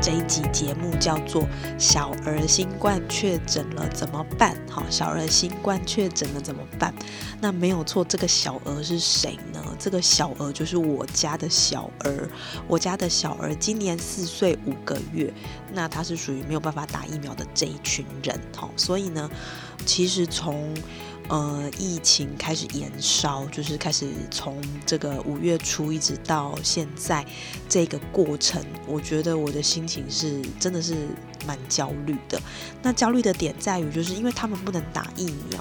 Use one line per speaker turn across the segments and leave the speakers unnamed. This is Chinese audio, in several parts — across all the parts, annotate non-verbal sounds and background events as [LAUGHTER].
这一集节目叫做《小儿新冠确诊了怎么办》？好，小儿新冠确诊了怎么办？那没有错，这个小儿是谁呢？这个小儿就是我家的小儿。我家的小儿今年四岁五个月，那他是属于没有办法打疫苗的这一群人。好，所以呢，其实从呃，疫情开始延烧，就是开始从这个五月初一直到现在这个过程，我觉得我的心情是真的是蛮焦虑的。那焦虑的点在于，就是因为他们不能打疫苗，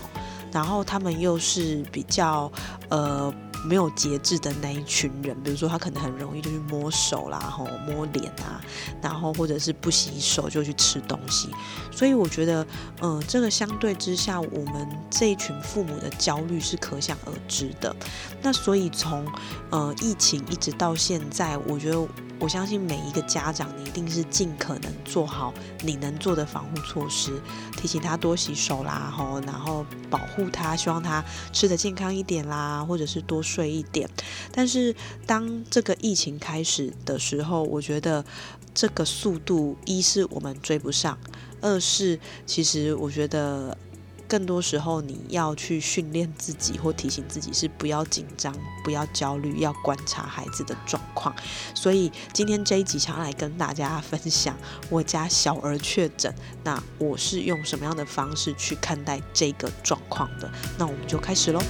然后他们又是比较呃。没有节制的那一群人，比如说他可能很容易就去摸手啦，吼摸脸啊，然后或者是不洗手就去吃东西，所以我觉得，嗯，这个相对之下，我们这一群父母的焦虑是可想而知的。那所以从呃疫情一直到现在，我觉得。我相信每一个家长，你一定是尽可能做好你能做的防护措施，提醒他多洗手啦，吼，然后保护他，希望他吃的健康一点啦，或者是多睡一点。但是当这个疫情开始的时候，我觉得这个速度一是我们追不上，二是其实我觉得。更多时候，你要去训练自己或提醒自己是不要紧张、不要焦虑，要观察孩子的状况。所以今天这一集想要来跟大家 [LAUGHS] 分享我家小儿确诊，那我是用什么样的方式去看待这个状况的？那我们就开始喽。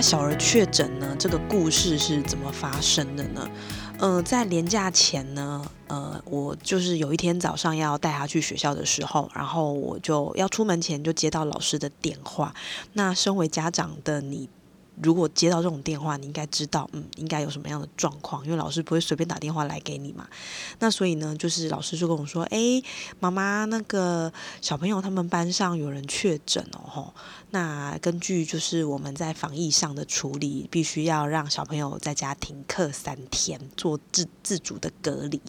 小儿确诊呢，这个故事是怎么发生的呢？呃，在年假前呢，呃，我就是有一天早上要带他去学校的时候，然后我就要出门前就接到老师的电话。那身为家长的你。如果接到这种电话，你应该知道，嗯，应该有什么样的状况，因为老师不会随便打电话来给你嘛。那所以呢，就是老师就跟我说，哎，妈妈，那个小朋友他们班上有人确诊哦，吼。那根据就是我们在防疫上的处理，必须要让小朋友在家停课三天，做自自主的隔离。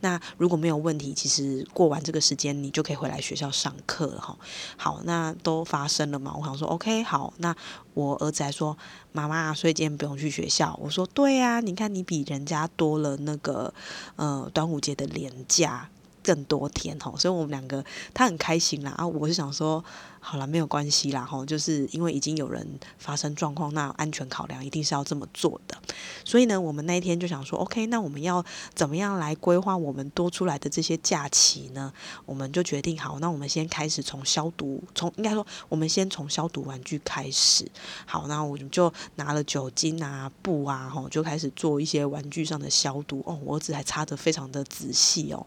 那如果没有问题，其实过完这个时间，你就可以回来学校上课了，哈。好，那都发生了嘛？我想说，OK，好，那我儿子还说。妈妈，所以今天不用去学校。我说对呀，你看你比人家多了那个呃端午节的连假。更多天哈，所以我们两个他很开心啦啊！我是想说，好了，没有关系啦哈，就是因为已经有人发生状况，那安全考量一定是要这么做的。所以呢，我们那一天就想说，OK，那我们要怎么样来规划我们多出来的这些假期呢？我们就决定好，那我们先开始从消毒，从应该说，我们先从消毒玩具开始。好，那我们就拿了酒精啊、布啊，吼，就开始做一些玩具上的消毒。哦，我儿子还擦得非常的仔细哦。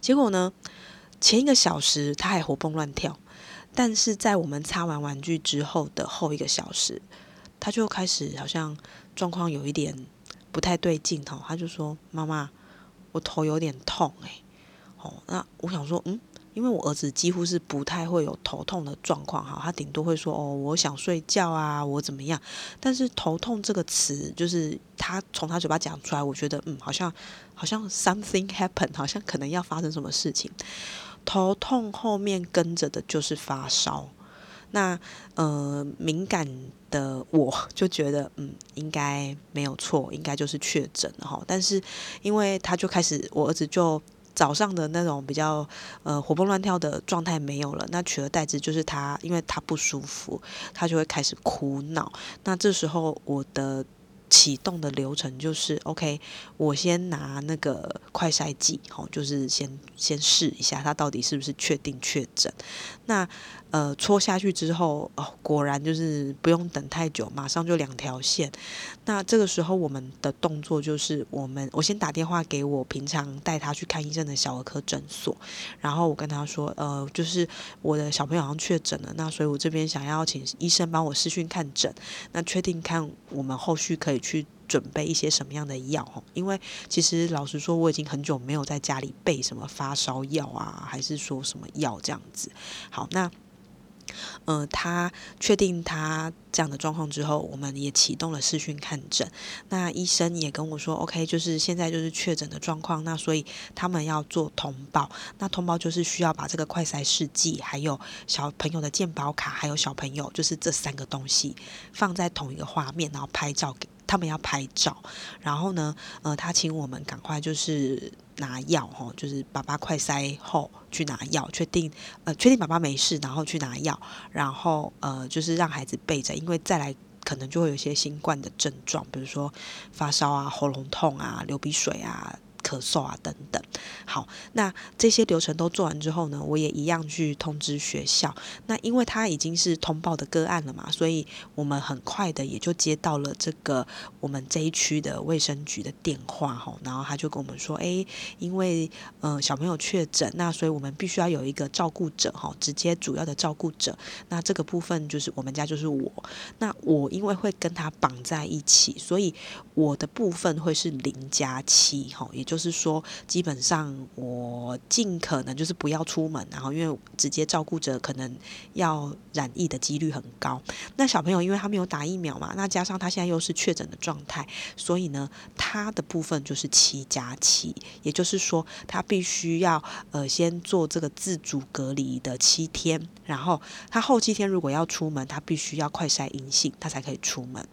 结果呢？前一个小时他还活蹦乱跳，但是在我们擦完玩具之后的后一个小时，他就开始好像状况有一点不太对劲哈。他就说：“妈妈，我头有点痛诶。哦，那我想说，嗯。因为我儿子几乎是不太会有头痛的状况哈，他顶多会说哦，我想睡觉啊，我怎么样？但是头痛这个词，就是他从他嘴巴讲出来，我觉得嗯，好像好像 something happened，好像可能要发生什么事情。头痛后面跟着的就是发烧，那呃敏感的我就觉得嗯，应该没有错，应该就是确诊了哈。但是因为他就开始，我儿子就。早上的那种比较呃活蹦乱跳的状态没有了，那取而代之就是他，因为他不舒服，他就会开始哭闹。那这时候我的启动的流程就是，OK，我先拿那个快筛剂，吼，就是先先试一下它到底是不是确定确诊。那呃戳下去之后，哦，果然就是不用等太久，马上就两条线。那这个时候我们的动作就是，我们我先打电话给我平常带他去看医生的小儿科诊所，然后我跟他说，呃，就是我的小朋友好像确诊了，那所以我这边想要请医生帮我视讯看诊，那确定看我们后续可以。去准备一些什么样的药？因为其实老实说，我已经很久没有在家里备什么发烧药啊，还是说什么药这样子。好，那嗯，他确定他这样的状况之后，我们也启动了视讯看诊。那医生也跟我说，OK，就是现在就是确诊的状况，那所以他们要做通报。那通报就是需要把这个快筛试剂，还有小朋友的健保卡，还有小朋友就是这三个东西放在同一个画面，然后拍照给。他们要拍照，然后呢，呃，他请我们赶快就是拿药哈，就是爸爸快塞后去拿药，确定呃确定爸爸没事，然后去拿药，然后呃就是让孩子备着，为再来可能就会有一些新冠的症状，比如说发烧啊、喉咙痛啊、流鼻水啊。咳嗽啊，等等。好，那这些流程都做完之后呢，我也一样去通知学校。那因为他已经是通报的个案了嘛，所以我们很快的也就接到了这个我们这一区的卫生局的电话哈。然后他就跟我们说，哎，因为呃小朋友确诊，那所以我们必须要有一个照顾者哈，直接主要的照顾者。那这个部分就是我们家就是我。那我因为会跟他绑在一起，所以我的部分会是零加七哈，也就。就是说，基本上我尽可能就是不要出门，然后因为直接照顾者可能要染疫的几率很高。那小朋友因为他没有打疫苗嘛，那加上他现在又是确诊的状态，所以呢，他的部分就是七加七，也就是说他必须要呃先做这个自主隔离的七天，然后他后七天如果要出门，他必须要快筛阴性，他才可以出门。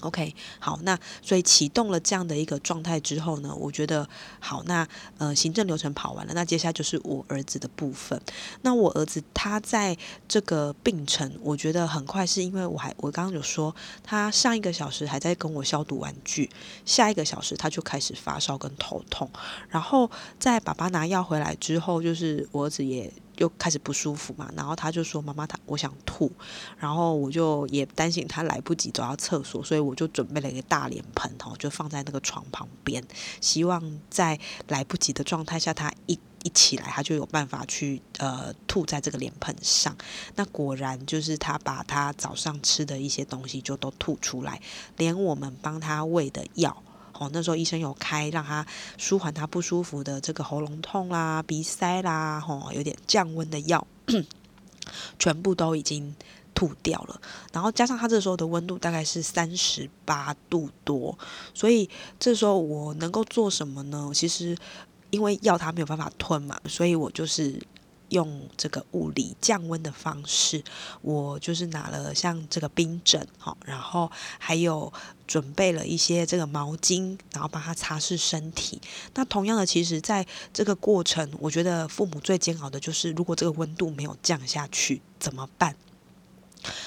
OK，好，那所以启动了这样的一个状态之后呢，我觉得好，那呃行政流程跑完了，那接下来就是我儿子的部分。那我儿子他在这个病程，我觉得很快，是因为我还我刚刚有说，他上一个小时还在跟我消毒玩具，下一个小时他就开始发烧跟头痛，然后在爸爸拿药回来之后，就是我儿子也。又开始不舒服嘛，然后他就说：“妈妈，他我想吐。”然后我就也担心他来不及走到厕所，所以我就准备了一个大脸盆，吼，就放在那个床旁边，希望在来不及的状态下，他一一起来，他就有办法去呃吐在这个脸盆上。那果然就是他把他早上吃的一些东西就都吐出来，连我们帮他喂的药。哦，那时候医生有开让他舒缓他不舒服的这个喉咙痛啦、鼻塞啦，吼，有点降温的药，全部都已经吐掉了。然后加上他这时候的温度大概是三十八度多，所以这时候我能够做什么呢？其实因为药他没有办法吞嘛，所以我就是。用这个物理降温的方式，我就是拿了像这个冰枕，好，然后还有准备了一些这个毛巾，然后帮他擦拭身体。那同样的，其实在这个过程，我觉得父母最煎熬的就是，如果这个温度没有降下去怎么办？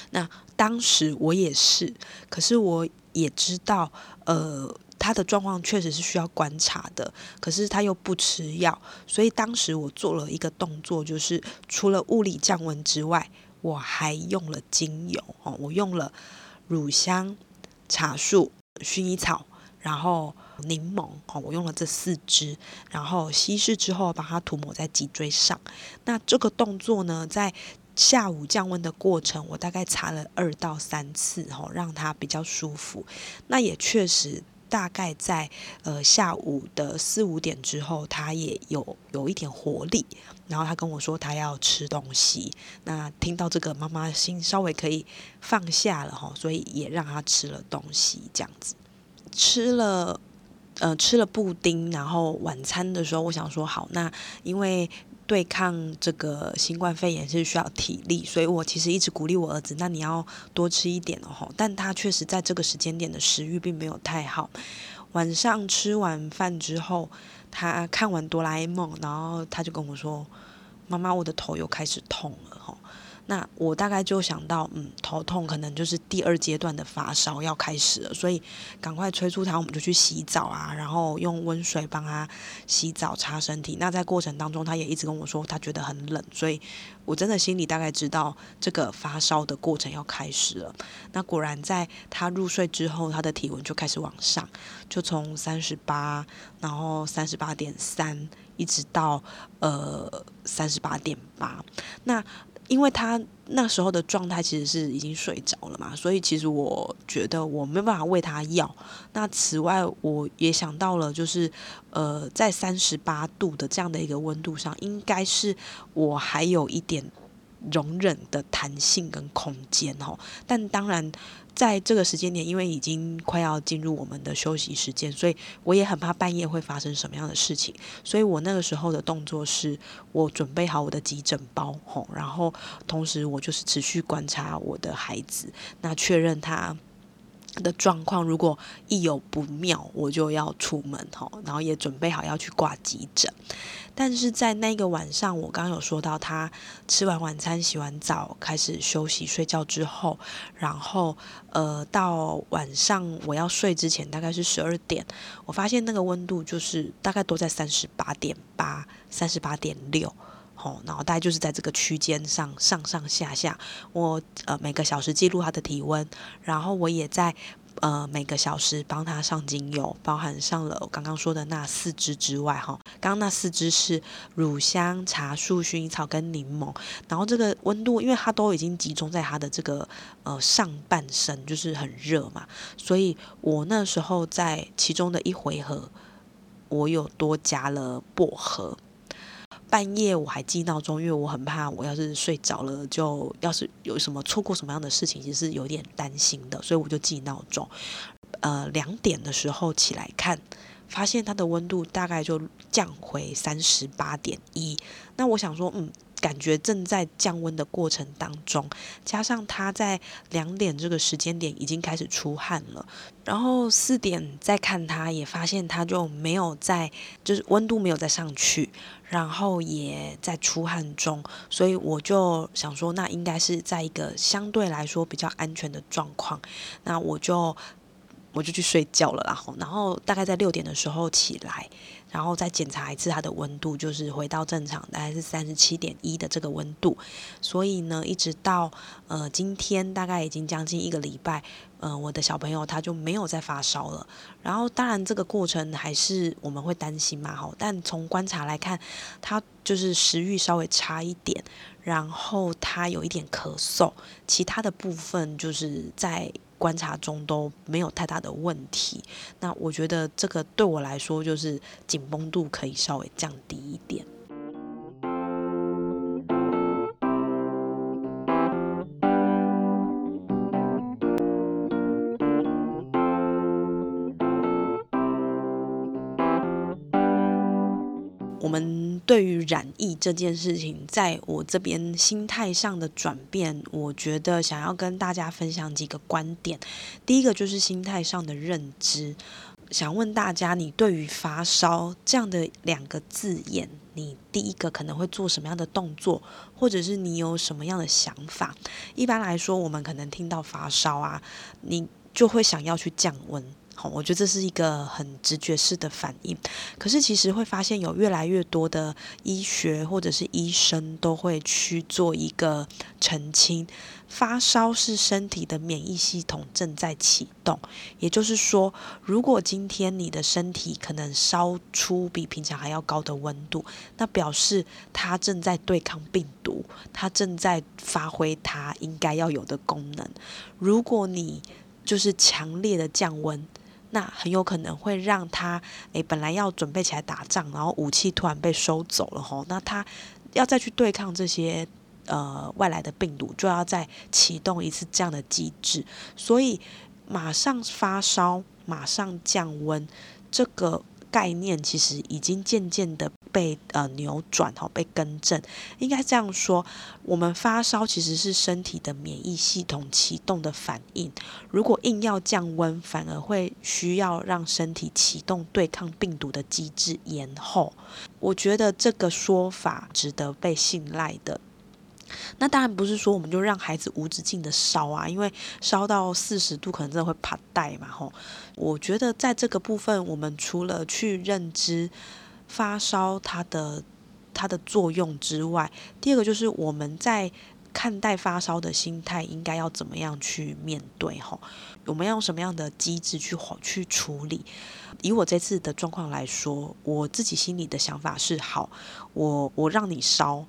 那当时我也是，可是我也知道，呃。他的状况确实是需要观察的，可是他又不吃药，所以当时我做了一个动作，就是除了物理降温之外，我还用了精油哦，我用了乳香、茶树、薰衣草，然后柠檬哦，我用了这四支，然后稀释之后把它涂抹在脊椎上。那这个动作呢，在下午降温的过程，我大概擦了二到三次哦，让它比较舒服。那也确实。大概在呃下午的四五点之后，他也有有一点活力，然后他跟我说他要吃东西。那听到这个，妈妈心稍微可以放下了哈，所以也让他吃了东西，这样子吃了呃吃了布丁，然后晚餐的时候，我想说好，那因为。对抗这个新冠肺炎是需要体力，所以我其实一直鼓励我儿子，那你要多吃一点哦。但他确实在这个时间点的食欲并没有太好。晚上吃完饭之后，他看完哆啦 A 梦，然后他就跟我说：“妈妈，我的头又开始痛了。”那我大概就想到，嗯，头痛可能就是第二阶段的发烧要开始了，所以赶快催促他，我们就去洗澡啊，然后用温水帮他洗澡擦身体。那在过程当中，他也一直跟我说他觉得很冷，所以我真的心里大概知道这个发烧的过程要开始了。那果然在他入睡之后，他的体温就开始往上，就从三十八，然后三十八点三。一直到呃三十八点八，那因为他那时候的状态其实是已经睡着了嘛，所以其实我觉得我没办法喂他药。那此外，我也想到了，就是呃在三十八度的这样的一个温度上，应该是我还有一点容忍的弹性跟空间哦。但当然。在这个时间点，因为已经快要进入我们的休息时间，所以我也很怕半夜会发生什么样的事情。所以我那个时候的动作是，我准备好我的急诊包，吼，然后同时我就是持续观察我的孩子，那确认他。的状况，如果一有不妙，我就要出门哈，然后也准备好要去挂急诊。但是在那个晚上，我刚刚有说到，他吃完晚餐、洗完澡、开始休息睡觉之后，然后呃，到晚上我要睡之前，大概是十二点，我发现那个温度就是大概都在三十八点八、三十八点六。哦，然后大概就是在这个区间上上上下下，我呃每个小时记录他的体温，然后我也在呃每个小时帮他上精油，包含上了我刚刚说的那四支之外，哈，刚刚那四支是乳香、茶树、薰衣草跟柠檬，然后这个温度，因为它都已经集中在他的这个呃上半身，就是很热嘛，所以我那时候在其中的一回合，我有多加了薄荷。半夜我还记闹钟，因为我很怕我要是睡着了，就要是有什么错过什么样的事情，其实有点担心的，所以我就记闹钟。呃，两点的时候起来看，发现它的温度大概就降回三十八点一。那我想说，嗯。感觉正在降温的过程当中，加上他在两点这个时间点已经开始出汗了，然后四点再看他，也发现他就没有在，就是温度没有再上去，然后也在出汗中，所以我就想说，那应该是在一个相对来说比较安全的状况，那我就。我就去睡觉了，然后，然后大概在六点的时候起来，然后再检查一次它的温度，就是回到正常，大概是三十七点一的这个温度。所以呢，一直到呃今天大概已经将近一个礼拜，呃，我的小朋友他就没有再发烧了。然后，当然这个过程还是我们会担心嘛，好。但从观察来看，他就是食欲稍微差一点，然后他有一点咳嗽，其他的部分就是在。观察中都没有太大的问题，那我觉得这个对我来说就是紧绷度可以稍微降低一点。对于染疫这件事情，在我这边心态上的转变，我觉得想要跟大家分享几个观点。第一个就是心态上的认知，想问大家，你对于发烧这样的两个字眼，你第一个可能会做什么样的动作，或者是你有什么样的想法？一般来说，我们可能听到发烧啊，你就会想要去降温。我觉得这是一个很直觉式的反应，可是其实会发现有越来越多的医学或者是医生都会去做一个澄清：发烧是身体的免疫系统正在启动，也就是说，如果今天你的身体可能烧出比平常还要高的温度，那表示它正在对抗病毒，它正在发挥它应该要有的功能。如果你就是强烈的降温，那很有可能会让他诶，本来要准备起来打仗，然后武器突然被收走了吼，那他要再去对抗这些呃外来的病毒，就要再启动一次这样的机制，所以马上发烧，马上降温，这个。概念其实已经渐渐的被呃扭转哈，被更正。应该这样说，我们发烧其实是身体的免疫系统启动的反应。如果硬要降温，反而会需要让身体启动对抗病毒的机制延后。我觉得这个说法值得被信赖的。那当然不是说我们就让孩子无止境的烧啊，因为烧到四十度可能真的会怕带嘛吼。我觉得在这个部分，我们除了去认知发烧它的它的作用之外，第二个就是我们在看待发烧的心态应该要怎么样去面对吼？我们要用什么样的机制去去处理？以我这次的状况来说，我自己心里的想法是：好，我我让你烧。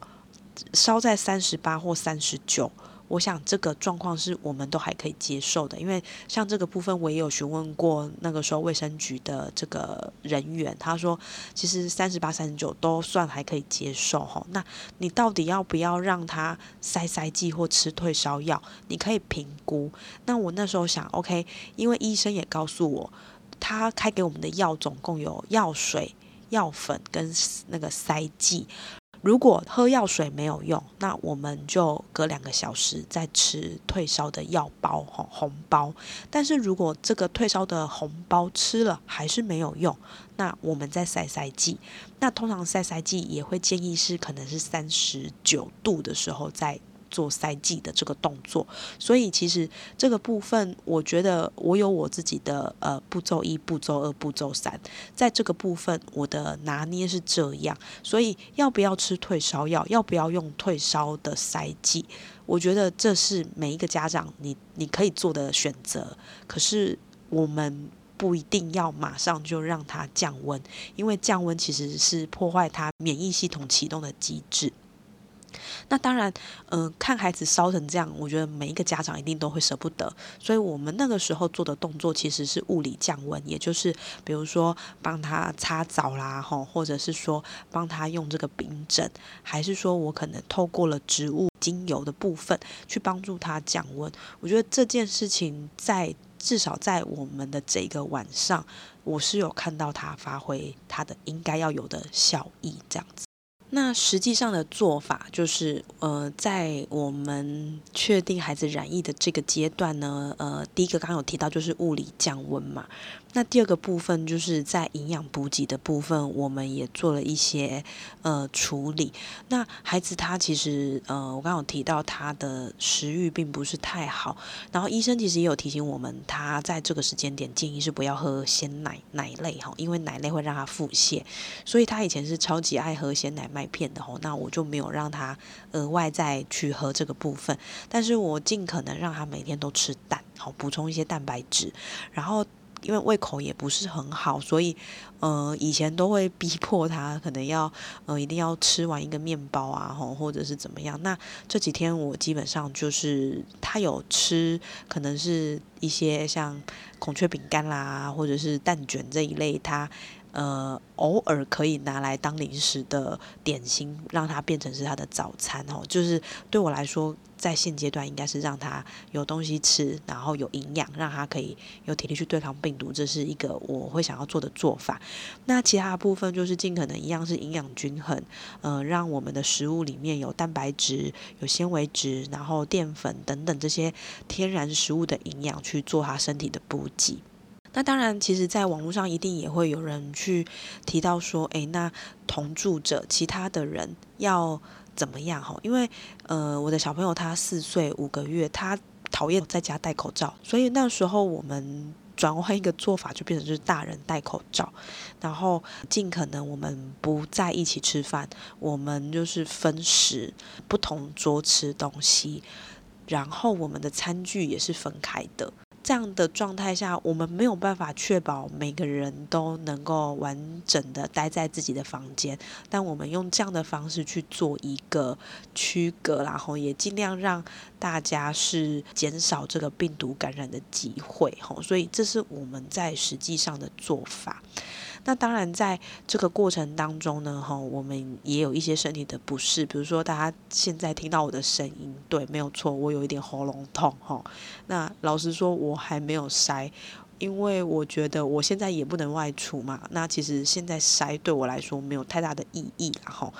烧在三十八或三十九，我想这个状况是我们都还可以接受的，因为像这个部分我也有询问过那个时候卫生局的这个人员，他说其实三十八、三十九都算还可以接受哈。那你到底要不要让他塞塞剂或吃退烧药？你可以评估。那我那时候想，OK，因为医生也告诉我，他开给我们的药总共有药水、药粉跟那个塞剂。如果喝药水没有用，那我们就隔两个小时再吃退烧的药包，红红包。但是如果这个退烧的红包吃了还是没有用，那我们再塞塞剂。那通常塞塞剂也会建议是可能是三十九度的时候再。做塞剂的这个动作，所以其实这个部分，我觉得我有我自己的呃步骤一、步骤二、步骤三，在这个部分我的拿捏是这样，所以要不要吃退烧药，要不要用退烧的塞剂，我觉得这是每一个家长你你可以做的选择，可是我们不一定要马上就让它降温，因为降温其实是破坏它免疫系统启动的机制。那当然，嗯，看孩子烧成这样，我觉得每一个家长一定都会舍不得。所以我们那个时候做的动作其实是物理降温，也就是比如说帮他擦澡啦，吼，或者是说帮他用这个冰枕，还是说我可能透过了植物精油的部分去帮助他降温。我觉得这件事情在至少在我们的这个晚上，我是有看到他发挥他的应该要有的效益，这样子。那实际上的做法就是，呃，在我们确定孩子染疫的这个阶段呢，呃，第一个刚刚有提到就是物理降温嘛。那第二个部分就是在营养补给的部分，我们也做了一些呃处理。那孩子他其实呃，我刚刚有提到他的食欲并不是太好，然后医生其实也有提醒我们，他在这个时间点建议是不要喝鲜奶奶类哈，因为奶类会让他腹泻，所以他以前是超级爱喝鲜奶麦片的吼，那我就没有让他额外再去喝这个部分，但是我尽可能让他每天都吃蛋，好补充一些蛋白质，然后。因为胃口也不是很好，所以，呃，以前都会逼迫他，可能要，呃，一定要吃完一个面包啊，吼，或者是怎么样。那这几天我基本上就是他有吃，可能是一些像孔雀饼干啦，或者是蛋卷这一类，他。呃，偶尔可以拿来当零食的点心，让它变成是他的早餐哦。就是对我来说，在现阶段应该是让他有东西吃，然后有营养，让他可以有体力去对抗病毒，这是一个我会想要做的做法。那其他的部分就是尽可能一样是营养均衡，呃，让我们的食物里面有蛋白质、有纤维质，然后淀粉等等这些天然食物的营养去做他身体的补给。那当然，其实，在网络上一定也会有人去提到说，诶，那同住者其他的人要怎么样？哈，因为呃，我的小朋友他四岁五个月，他讨厌在家戴口罩，所以那时候我们转换一个做法，就变成就是大人戴口罩，然后尽可能我们不在一起吃饭，我们就是分食不同桌吃东西，然后我们的餐具也是分开的。这样的状态下，我们没有办法确保每个人都能够完整的待在自己的房间，但我们用这样的方式去做一个区隔，然后也尽量让大家是减少这个病毒感染的机会，吼，所以这是我们在实际上的做法。那当然，在这个过程当中呢，哈，我们也有一些身体的不适，比如说大家现在听到我的声音，对，没有错，我有一点喉咙痛，哈。那老实说，我还没有筛，因为我觉得我现在也不能外出嘛。那其实现在筛对我来说没有太大的意义，然后，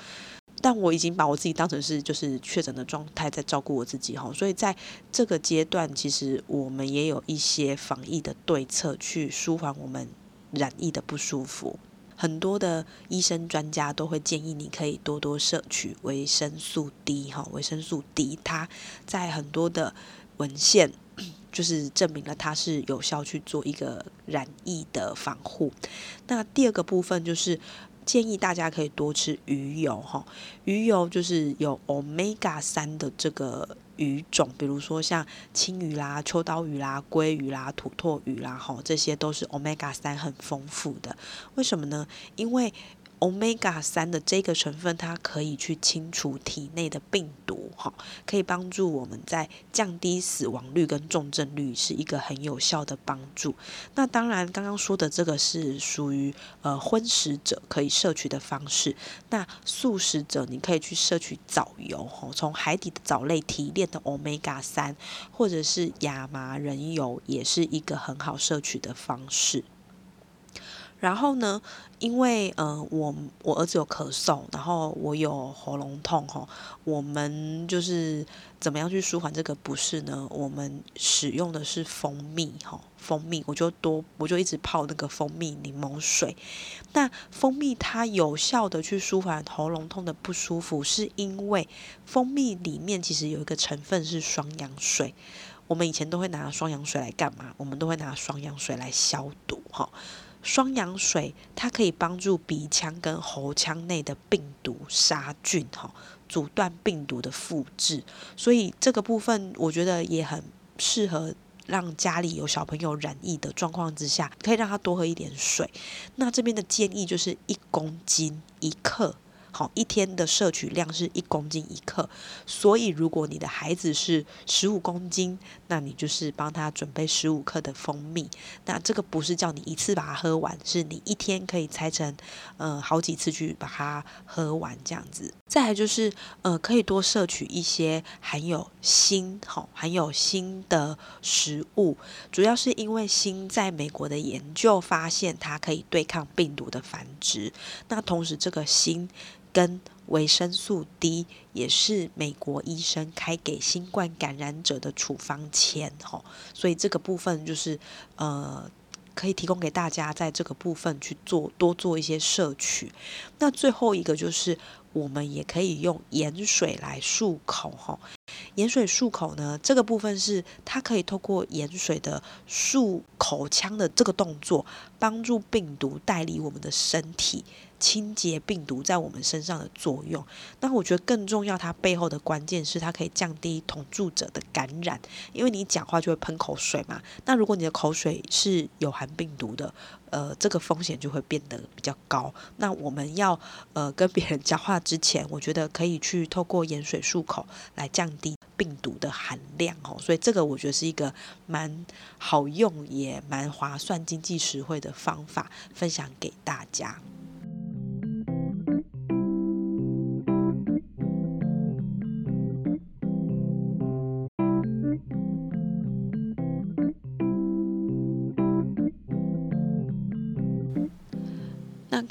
但我已经把我自己当成是就是确诊的状态在照顾我自己，哈。所以在这个阶段，其实我们也有一些防疫的对策去舒缓我们。染疫的不舒服。很多的医生专家都会建议你可以多多摄取维生素 D 哈，维生素 D 它在很多的文献 [CLEARS THROAT] 就是证明了它是有效去做一个染疫的防护。那第二个部分就是建议大家可以多吃鱼油哈，鱼油就是有 omega 三的这个。鱼种，比如说像青鱼啦、秋刀鱼啦、鲑鱼啦、土托鱼啦，吼，这些都是 omega 三很丰富的。为什么呢？因为 omega 三的这个成分，它可以去清除体内的病毒，哈，可以帮助我们在降低死亡率跟重症率，是一个很有效的帮助。那当然，刚刚说的这个是属于呃荤食者可以摄取的方式。那素食者，你可以去摄取藻油，哈，从海底的藻类提炼的 omega 三，或者是亚麻仁油，也是一个很好摄取的方式。然后呢，因为呃，我我儿子有咳嗽，然后我有喉咙痛哈，我们就是怎么样去舒缓这个不适呢？我们使用的是蜂蜜哈，蜂蜜我就多我就一直泡那个蜂蜜柠檬水。那蜂蜜它有效的去舒缓喉咙痛的不舒服，是因为蜂蜜里面其实有一个成分是双氧水。我们以前都会拿双氧水来干嘛？我们都会拿双氧水来消毒哈。双氧水它可以帮助鼻腔跟喉腔内的病毒杀菌，哈，阻断病毒的复制。所以这个部分我觉得也很适合让家里有小朋友染疫的状况之下，可以让他多喝一点水。那这边的建议就是一公斤一克。好，一天的摄取量是一公斤一克，所以如果你的孩子是十五公斤，那你就是帮他准备十五克的蜂蜜。那这个不是叫你一次把它喝完，是你一天可以拆成呃好几次去把它喝完这样子。再来就是呃可以多摄取一些含有锌，好含有锌的食物，主要是因为锌在美国的研究发现它可以对抗病毒的繁殖。那同时这个锌。跟维生素 D 也是美国医生开给新冠感染者的处方签，吼，所以这个部分就是呃，可以提供给大家在这个部分去做多做一些摄取。那最后一个就是我们也可以用盐水来漱口，吼，盐水漱口呢，这个部分是它可以透过盐水的漱口腔的这个动作，帮助病毒带离我们的身体。清洁病毒在我们身上的作用，那我觉得更重要，它背后的关键是它可以降低同住者的感染，因为你讲话就会喷口水嘛。那如果你的口水是有含病毒的，呃，这个风险就会变得比较高。那我们要呃跟别人讲话之前，我觉得可以去透过盐水漱口来降低病毒的含量哦。所以这个我觉得是一个蛮好用也蛮划算、经济实惠的方法，分享给大家。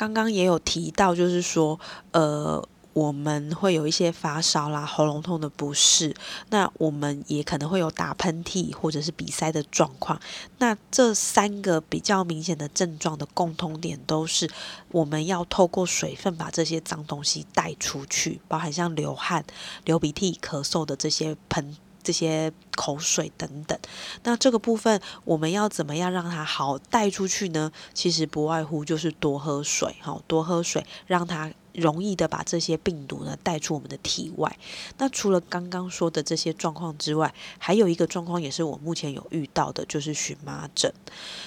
刚刚也有提到，就是说，呃，我们会有一些发烧啦、喉咙痛的不适，那我们也可能会有打喷嚏或者是鼻塞的状况。那这三个比较明显的症状的共通点，都是我们要透过水分把这些脏东西带出去，包含像流汗、流鼻涕、咳嗽的这些喷。这些口水等等，那这个部分我们要怎么样让它好带出去呢？其实不外乎就是多喝水，哈，多喝水，让它。容易的把这些病毒呢带出我们的体外。那除了刚刚说的这些状况之外，还有一个状况也是我目前有遇到的，就是荨麻疹。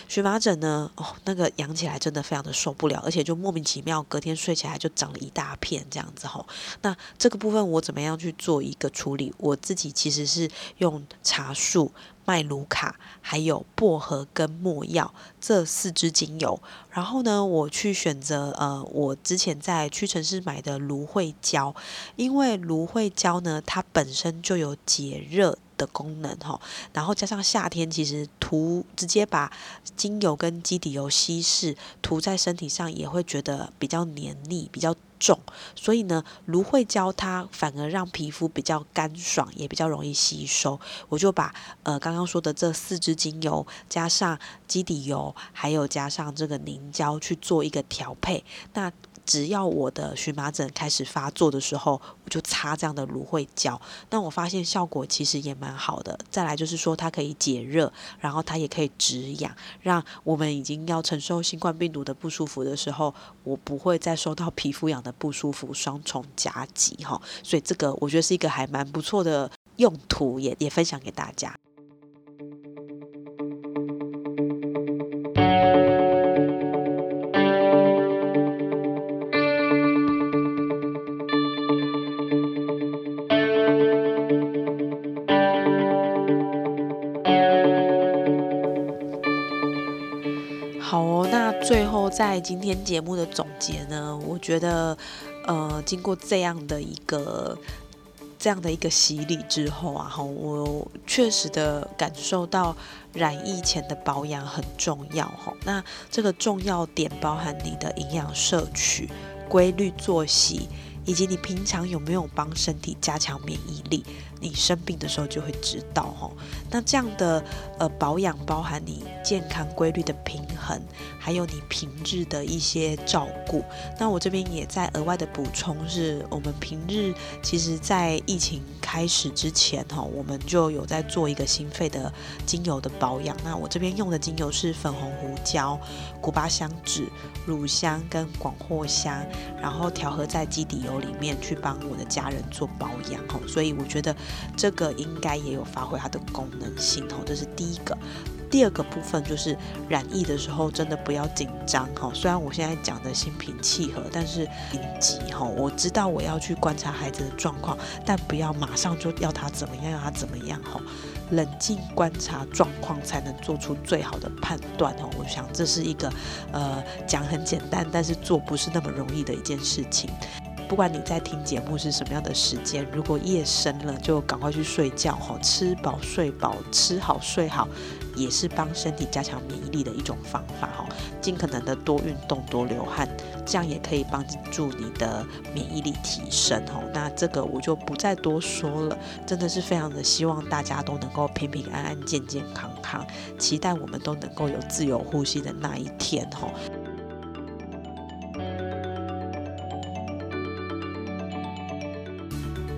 荨麻疹呢，哦，那个痒起来真的非常的受不了，而且就莫名其妙，隔天睡起来就长了一大片这样子吼。那这个部分我怎么样去做一个处理？我自己其实是用茶树。麦卢卡，还有薄荷跟墨药这四支精油，然后呢，我去选择呃，我之前在屈臣氏买的芦荟胶，因为芦荟胶呢，它本身就有解热。的功能哈，然后加上夏天其实涂直接把精油跟基底油稀释涂在身体上也会觉得比较黏腻，比较重，所以呢，芦荟胶它反而让皮肤比较干爽，也比较容易吸收。我就把呃刚刚说的这四支精油加上基底油，还有加上这个凝胶去做一个调配，那。只要我的荨麻疹开始发作的时候，我就擦这样的芦荟胶。那我发现效果其实也蛮好的。再来就是说，它可以解热，然后它也可以止痒，让我们已经要承受新冠病毒的不舒服的时候，我不会再受到皮肤痒的不舒服，双重夹击哈。所以这个我觉得是一个还蛮不错的用途，也也分享给大家。在今天节目的总结呢，我觉得，呃，经过这样的一个这样的一个洗礼之后啊，哈，我确实的感受到染疫前的保养很重要，哈。那这个重要点包含你的营养摄取、规律作息，以及你平常有没有帮身体加强免疫力。你生病的时候就会知道哈，那这样的呃保养包含你健康规律的平衡，还有你平日的一些照顾。那我这边也在额外的补充，是我们平日其实在疫情开始之前哈，我们就有在做一个心肺的精油的保养。那我这边用的精油是粉红胡椒、古巴香脂、乳香跟广藿香，然后调和在基底油里面去帮我的家人做保养哈。所以我觉得。这个应该也有发挥它的功能性哦，这是第一个。第二个部分就是染疫的时候真的不要紧张哈。虽然我现在讲的心平气和，但是紧急哈。我知道我要去观察孩子的状况，但不要马上就要他怎么样，要他怎么样哈。冷静观察状况，才能做出最好的判断哦。我想这是一个呃讲很简单，但是做不是那么容易的一件事情。不管你在听节目是什么样的时间，如果夜深了，就赶快去睡觉哈，吃饱睡饱，吃好睡好，也是帮身体加强免疫力的一种方法哈。尽可能的多运动，多流汗，这样也可以帮助你的免疫力提升哈。那这个我就不再多说了，真的是非常的希望大家都能够平平安安、健健康康，期待我们都能够有自由呼吸的那一天哈。